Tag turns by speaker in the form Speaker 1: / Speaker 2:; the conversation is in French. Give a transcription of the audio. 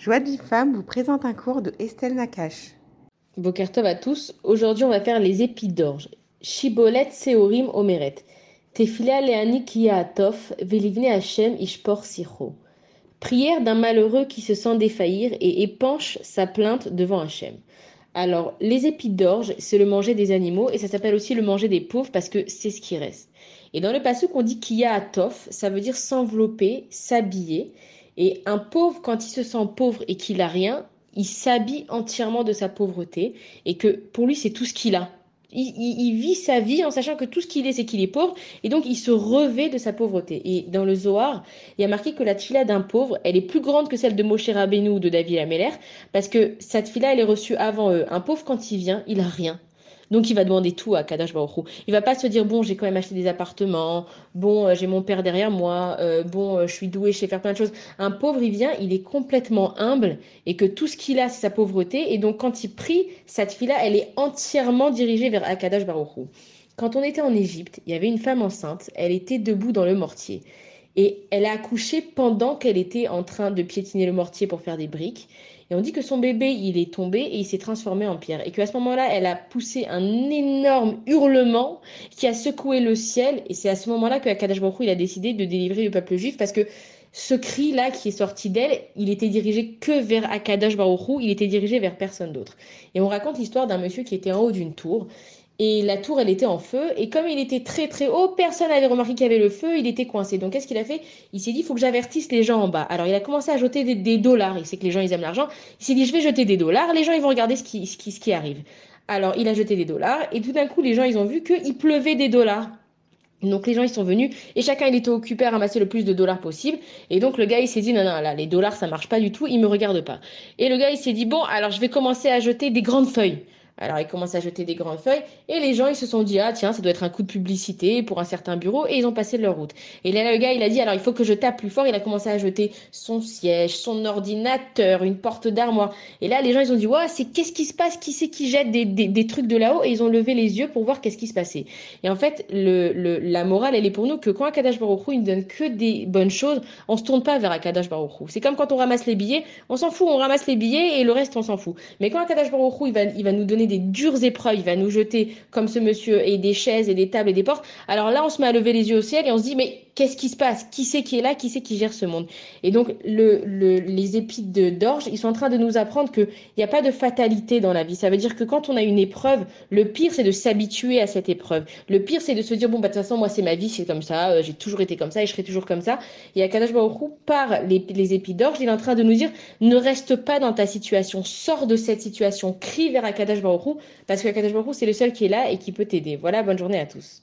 Speaker 1: Joie de femme vous présente un cours de Estelle Nakache.
Speaker 2: Bokertov à tous. Aujourd'hui, on va faire les épis d'orge. Shibolet Seorim Omeret. Tefila Leani Atov, Velivne Hashem Ishpor Sicho. Prière d'un malheureux qui se sent défaillir et épanche sa plainte devant Hachem. Alors, les épis d'orge, c'est le manger des animaux et ça s'appelle aussi le manger des pauvres parce que c'est ce qui reste. Et dans le passage qu'on dit Kia Atov, ça veut dire s'envelopper, s'habiller. Et un pauvre, quand il se sent pauvre et qu'il a rien, il s'habille entièrement de sa pauvreté et que pour lui, c'est tout ce qu'il a. Il, vit sa vie en sachant que tout ce qu'il est, c'est qu'il est pauvre, et donc il se revêt de sa pauvreté. Et dans le Zohar, il y a marqué que la tfila d'un pauvre, elle est plus grande que celle de Moshe Rabbeinu ou de David Ameller, parce que cette tfila, elle est reçue avant eux. Un pauvre, quand il vient, il a rien. Donc il va demander tout à Kadash Baruch Il va pas se dire bon j'ai quand même acheté des appartements, bon euh, j'ai mon père derrière moi, euh, bon euh, je suis doué, je sais faire plein de choses. Un pauvre il vient, il est complètement humble et que tout ce qu'il a c'est sa pauvreté et donc quand il prie cette fille là elle est entièrement dirigée vers Akadash Baruch Quand on était en Égypte, il y avait une femme enceinte, elle était debout dans le mortier. Et elle a accouché pendant qu'elle était en train de piétiner le mortier pour faire des briques. Et on dit que son bébé, il est tombé et il s'est transformé en pierre. Et qu'à ce moment-là, elle a poussé un énorme hurlement qui a secoué le ciel. Et c'est à ce moment-là que Akadash il a décidé de délivrer le peuple juif parce que ce cri-là qui est sorti d'elle, il était dirigé que vers Akadash Baruch il était dirigé vers personne d'autre. Et on raconte l'histoire d'un monsieur qui était en haut d'une tour et la tour, elle était en feu. Et comme il était très très haut, personne n'avait remarqué qu'il y avait le feu, il était coincé. Donc qu'est-ce qu'il a fait? Il s'est dit, il faut que j'avertisse les gens en bas. Alors il a commencé à jeter des, dollars. Il sait que les gens, ils aiment l'argent. Il s'est dit, je vais jeter des dollars. Les gens, ils vont regarder ce qui, ce qui, ce qui arrive. Alors il a jeté des dollars. Et tout d'un coup, les gens, ils ont vu qu'il pleuvait des dollars. Donc les gens ils sont venus et chacun il était occupé à ramasser le plus de dollars possible et donc le gars il s'est dit non non là les dollars ça marche pas du tout, il me regarde pas. Et le gars il s'est dit bon alors je vais commencer à jeter des grandes feuilles. Alors il commence à jeter des grandes feuilles et les gens ils se sont dit ah tiens ça doit être un coup de publicité pour un certain bureau et ils ont passé leur route. Et là le gars il a dit alors il faut que je tape plus fort, il a commencé à jeter son siège, son ordinateur, une porte d'armoire. Et là les gens ils ont dit ouais c'est qu'est-ce qui se passe, qui c'est qui jette des, des, des, trucs de là-haut? Et ils ont levé les yeux pour voir qu'est-ce qui se passait. Et en fait le, le, la morale elle est pour nous que quand Akadash Baruch il ne donne que des bonnes choses, on se tourne pas vers Akadash Baruch C'est comme quand on ramasse les billets, on s'en fout, on ramasse les billets et le reste on s'en fout. Mais quand Akadash Baruch il va, il va nous donner des dures épreuves, il va nous jeter comme ce monsieur et des chaises et des tables et des portes. Alors là, on se met à lever les yeux au ciel et on se dit mais qu'est-ce qui se passe? Qui c'est qui est là? Qui c'est qui gère ce monde? Et donc le, les épites d'orge, ils sont en train de nous apprendre qu'il n'y a pas de fatalité dans la vie. Ça veut dire que quand on a une épreuve, le pire c'est de s'habituer à cette épreuve. Le pire c'est de se dire bon bah de toute façon moi c'est ma vie, c'est comme ça, euh, j'ai toujours été comme ça et je serai toujours comme ça. Et Akadash Baruch par les, les d'orge, il est en train de nous dire ne reste pas dans ta situation, sors de cette situation, crie vers Akadash Baruch parce que Akadash Baruch c'est le seul qui est là et qui peut t'aider. Voilà, bonne journée à tous.